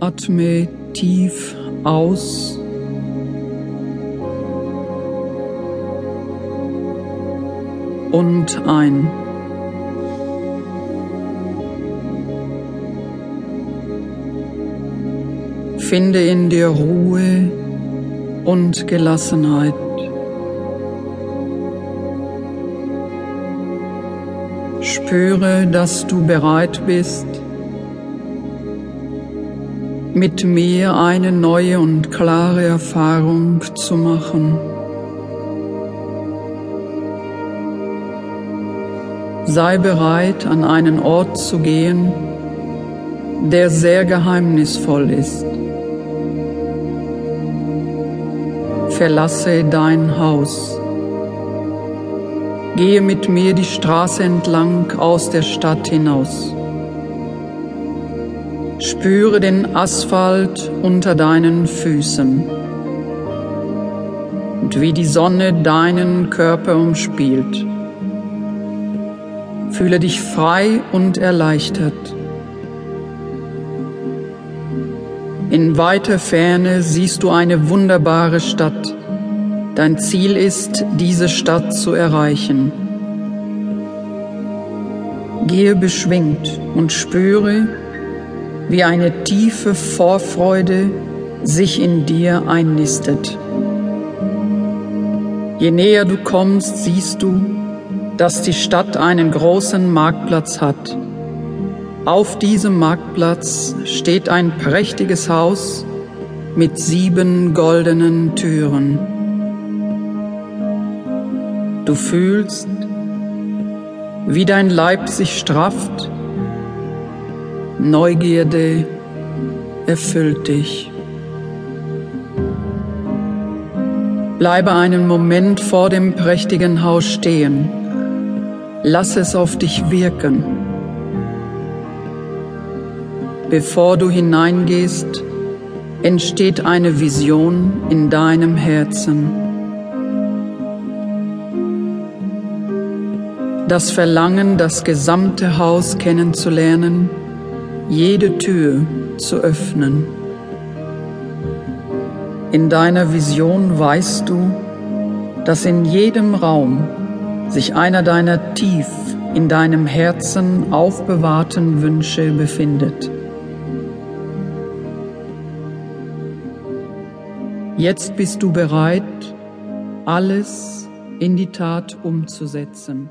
Atme tief aus. Und ein. Finde in dir Ruhe und Gelassenheit. Spüre, dass du bereit bist, mit mir eine neue und klare Erfahrung zu machen. Sei bereit, an einen Ort zu gehen, der sehr geheimnisvoll ist. Verlasse dein Haus. Gehe mit mir die Straße entlang aus der Stadt hinaus. Spüre den Asphalt unter deinen Füßen und wie die Sonne deinen Körper umspielt. Fühle dich frei und erleichtert. In weiter Ferne siehst du eine wunderbare Stadt. Dein Ziel ist, diese Stadt zu erreichen. Gehe beschwingt und spüre, wie eine tiefe Vorfreude sich in dir einnistet. Je näher du kommst, siehst du, dass die Stadt einen großen Marktplatz hat. Auf diesem Marktplatz steht ein prächtiges Haus mit sieben goldenen Türen. Du fühlst, wie dein Leib sich strafft Neugierde erfüllt dich. Bleibe einen Moment vor dem prächtigen Haus stehen. Lass es auf dich wirken. Bevor du hineingehst, entsteht eine Vision in deinem Herzen. Das Verlangen, das gesamte Haus kennenzulernen, jede Tür zu öffnen. In deiner Vision weißt du, dass in jedem Raum sich einer deiner tief in deinem Herzen aufbewahrten Wünsche befindet. Jetzt bist du bereit, alles in die Tat umzusetzen.